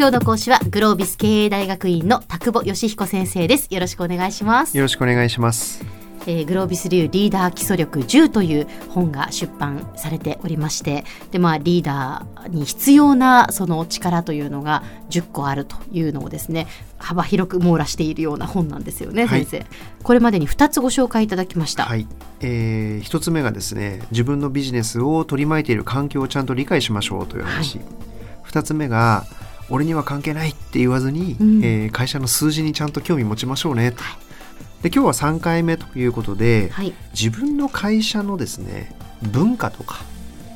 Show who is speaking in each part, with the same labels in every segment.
Speaker 1: 今日の講師はグロービス経営大学院の田久保義彦先生です。よろしくお願いします。
Speaker 2: よろしくお願いします。
Speaker 1: えー、グロービス流リーダー基礎力10という本が出版されておりましてで、まあ、リーダーに必要なその力というのが10個あるというのをですね幅広く網羅しているような本なんですよね、はい、先生。これまでに2つご紹介いただきました、
Speaker 2: はい。えー、1つ目がですね自分のビジネスを取り巻いている環境をちゃんと理解しましょうという話、はい、2つ目が俺には関係ないって言わずに、うん、えー、会社の数字にちゃんと興味持ちましょうね。と。はい。で今日は3回目ということで、はい、自分の会社のですね文化とか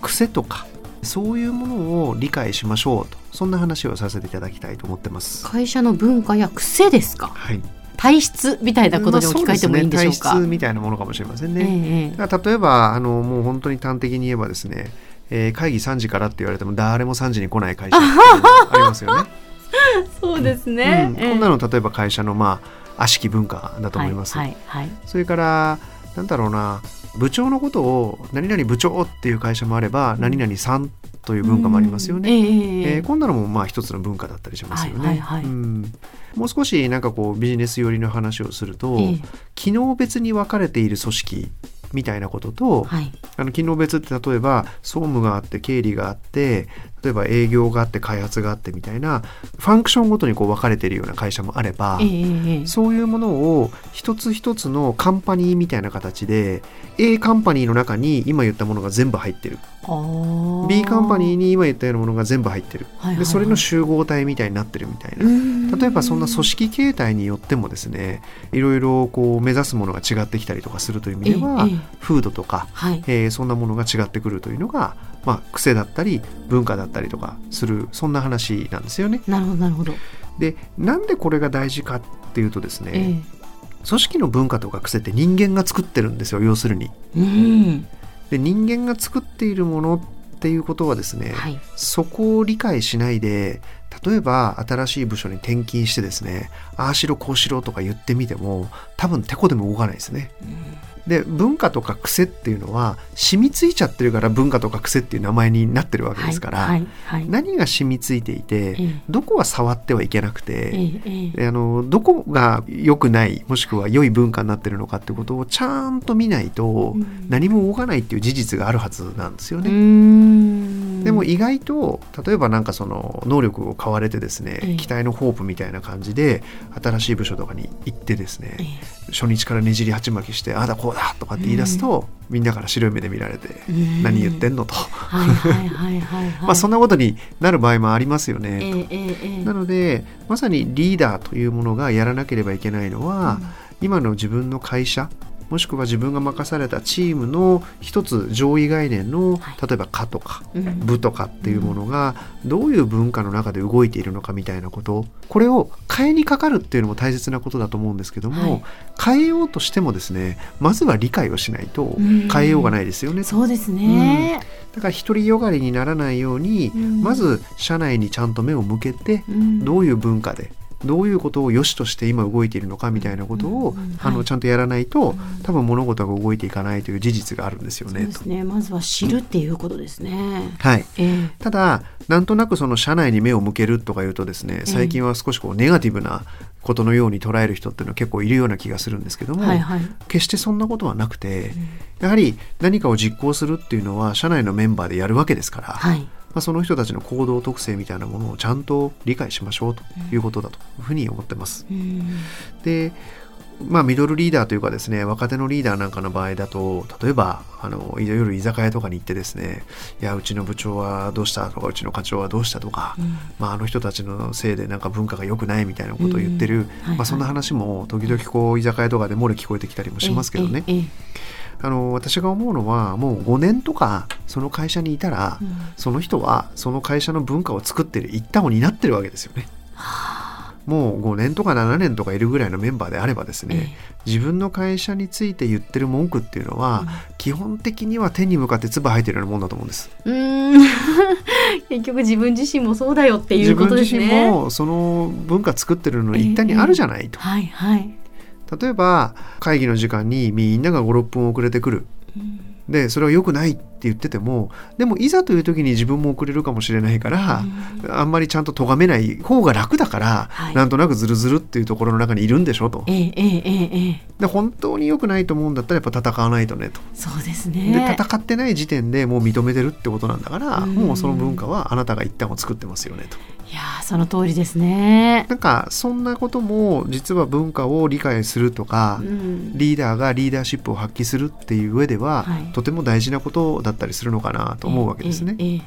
Speaker 2: 癖とかそういうものを理解しましょうと。そんな話をさせていただきたいと思ってます。
Speaker 1: 会社の文化や癖ですか？はい。体質みたいなことに置き換えてもいいんでしょうか、
Speaker 2: まあ、ね、体質みたいなものかもしれませんね、えー、例えばあのもう本当に端的に言えばですね、えー、会議3時からって言われても誰も3時に来ない会社ありますよね。
Speaker 1: そうですね、
Speaker 2: うん、こんなの例えば会社のまあ悪しき文化だと思います。はいはいはい、それからなんだろうな部長のことを何々部長っていう会社もあれば何々さんという文化もありますよね。えー、えー、こんなのもまあ一つの文化だったりしますよね。はいはいはい、うん。もう少しなんかこうビジネス寄りの話をすると、えー、機能別に分かれている組織みたいなことと、はい、あの機能別って例えば総務があって経理があって例えば営業があって開発があってみたいなファンクションごとにこう分かれているような会社もあれば、えー、そういうものを一つ一つのカンパニーみたいな形で A カンパニーの中に今言ったものが全部入ってる B カンパニーに今言ったようなものが全部入ってる、はいはいはい、でそれの集合体みたいになってるみたいな。例えばそんな組織形態によってもですねいろいろこう目指すものが違ってきたりとかするという意味では、えー、風土とか、はい、えー、そんなものが違ってくるというのがまあ、癖だったり文化だったりとかするそんな話なんですよね。
Speaker 1: なるほどなるほど。
Speaker 2: でなんでこれが大事かっていうとですね、えー、組織の文化とか癖って人間が作ってるんですよ要するに。うん、で人間が作っているものっていうことはですね、はい、そこを理解しないで例えば新しい部署に転勤してですねああしろこうしろとか言ってみても多分てこでも動かないですね。うんで文化とか癖っていうのは染みついちゃってるから文化とか癖っていう名前になってるわけですから、はいはいはい、何が染みついていて、えどこは触ってはいけなくて、えあのどこが良くないもしくは良い文化になってるのかってことをちゃんと見ないと何も動かないっていう事実があるはずなんですよね。でも意外と例えばなんかその能力を買われてですね、え期待のホープみたいな感じで新しい部署とかに行ってですね、初日からねじり鉢巻きしてああだこうだとかって言い出すと、みんなから白い目で見られて、何言ってんのと。まあそんなことになる場合もありますよね、なのでまさにリーダーというものがやらなければいけないのは、うん、今の自分の会社もしくは自分が任されたチームの一つ上位概念の、例えば「課」とか「部」とかっていうものがどういう文化の中で動いているのかみたいなことこれを変えにかかるっていうのも大切なことだと思うんですけども、変えようとしてもですねまずは理解をしないと変えようがないですよね。
Speaker 1: そうですね、
Speaker 2: だから独りよがりにならないように、まず社内にちゃんと目を向けて、どういう文化でどういうことを良しとして今動いているのかみたいなことを、あのちゃんとやらないと、多分物事が動いていかないという事実があるんですよね。
Speaker 1: ね。まずは知るっていうことですね。
Speaker 2: はい、えー、ただなんとなくその社内に目を向けるとかいうとですね最近は少しこうネガティブなことのように捉える人っていうのは結構いるような気がするんですけども、はいはい、決してそんなことはなくて、うん、やはり何かを実行するっていうのは社内のメンバーでやるわけですから、はい、まあ、その人たちの行動特性みたいなものをちゃんと理解しましょうということだというふうに思ってます。うん、でまあ、ミドルリーダーというかですね若手のリーダーなんかの場合だと例えばあの夜居酒屋とかに行ってですねいやうちの部長はどうしたとかうちの課長はどうしたとか、うん、まあ、あの人たちのせいでなんか文化が良くないみたいなことを言ってる、うん。はいはい、まあ、そんな話も時々こう居酒屋とかで漏れ聞こえてきたりもしますけどね。えええあの私が思うのはもう5年とかその会社にいたら、うん、その人はその会社の文化を作ってる一端を担ってるわけですよね。もう5年とか7年とかいるぐらいのメンバーであればですね、え自分の会社について言ってる文句っていうのは、うん、基本的には天に向かって唾吐いてるようなもんだと思うんです。
Speaker 1: うん 結局自分自身もそうだよっていうことですね。
Speaker 2: 自分自身もその文化作ってるの一端にあるじゃないと。えはいはい例えば会議の時間にみんなが56分遅れてくる、でそれは良くないって言っててもでもいざという時に自分も遅れるかもしれないから、うん、あんまりちゃんと咎めない方が楽だから、はい、なんとなくずるずるっていうところの中にいるんでしょと。ええええで本当に良くないと思うんだったらやっぱ戦わないとねと。
Speaker 1: そうですね
Speaker 2: で戦ってない時点でもう認めてるってことなんだから、うん、もうその文化はあなたが一旦を作ってますよねと。
Speaker 1: いやその通りですね。
Speaker 2: なんかそんなことも実は文化を理解するとか、うん、リーダーがリーダーシップを発揮するっていう上では、はい、とても大事なことだったりするのかなと思うわけですね。ええ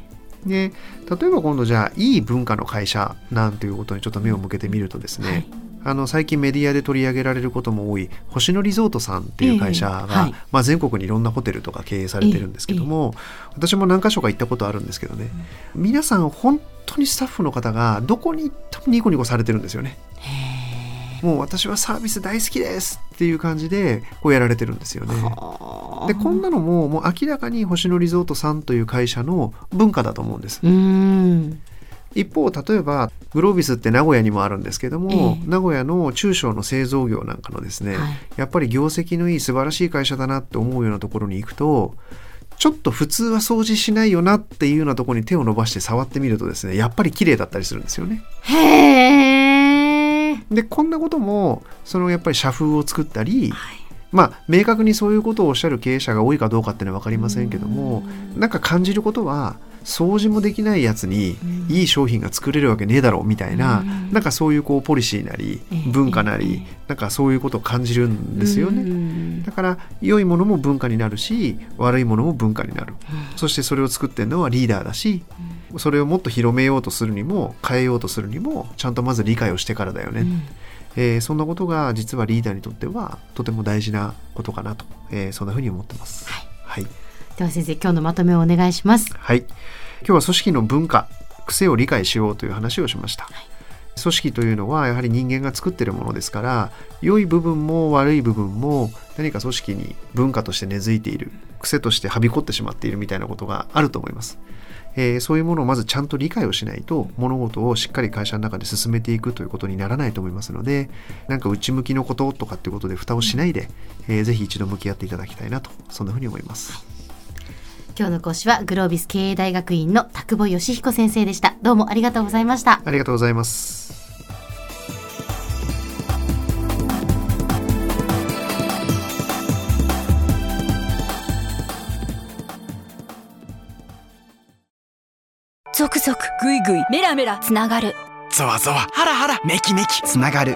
Speaker 2: え、で例えば今度じゃあいい文化の会社なんていうことにちょっと目を向けてみるとですね、はい。あの最近メディアで取り上げられることも多い星野リゾートさんっていう会社が、えーはい、まあ、全国にいろんなホテルとか経営されてるんですけども、えー、私も何か所か行ったことあるんですけどね、うん、皆さん本当にスタッフの方がどこに行ってもニコニコされてるんですよね。もう私はサービス大好きですっていう感じでこうやられてるんですよね。でこんなのももう明らかに星野リゾートさんという会社の文化だと思うんです。一方例えばグロービスって名古屋にもあるんですけども、えー、名古屋の中小の製造業なんかのですね、はい、やっぱり業績のいい素晴らしい会社だなって思うようなところに行くとちょっと普通は掃除しないよなっていうようなところに手を伸ばして触ってみるとですねやっぱり綺麗だったりするんですよね。
Speaker 1: へ
Speaker 2: でこんなこともそのやっぱり社風を作ったり、はい、まあ明確にそういうことをおっしゃる経営者が多いかどうかっていうのは分かりませんけどもなんか感じることは掃除もできないやつにいい商品が作れるわけねえだろうみたいな、うん、なんかそういうこうポリシーなり文化なり、なんかそういうことを感じるんですよね、だから良いものも文化になるし悪いものも文化になる、そしてそれを作ってるのはリーダーだし、それをもっと広めようとするにも変えようとするにもちゃんとまず理解をしてからだよね、えー、そんなことが実はリーダーにとってはとても大事なことかなと、えー、そんなふうに思ってます。はい、はい
Speaker 1: では先生今日のまとめをお願いします。
Speaker 2: はい。今日は組織の文化癖を理解しようという話をしました、はい、組織というのはやはり人間が作っているものですから良い部分も悪い部分も何か組織に文化として根付いている癖としてはびこってしまっているみたいなことがあると思います。えー、そういうものをまずちゃんと理解をしないと物事をしっかり会社の中で進めていくということにならないと思いますのでなんか内向きのこととかっていうことで蓋をしないで、えー、ぜひ一度向き合っていただきたいなとそんなふうに思います。
Speaker 1: 今日の講師はグロービス経営大学院の田久保義彦先生でした。どうもありがとうございました。
Speaker 2: ありがとうございます。
Speaker 1: 続々ぐいぐいメラメラつながる。
Speaker 3: ゾワゾワハラハラメキメキ。つながる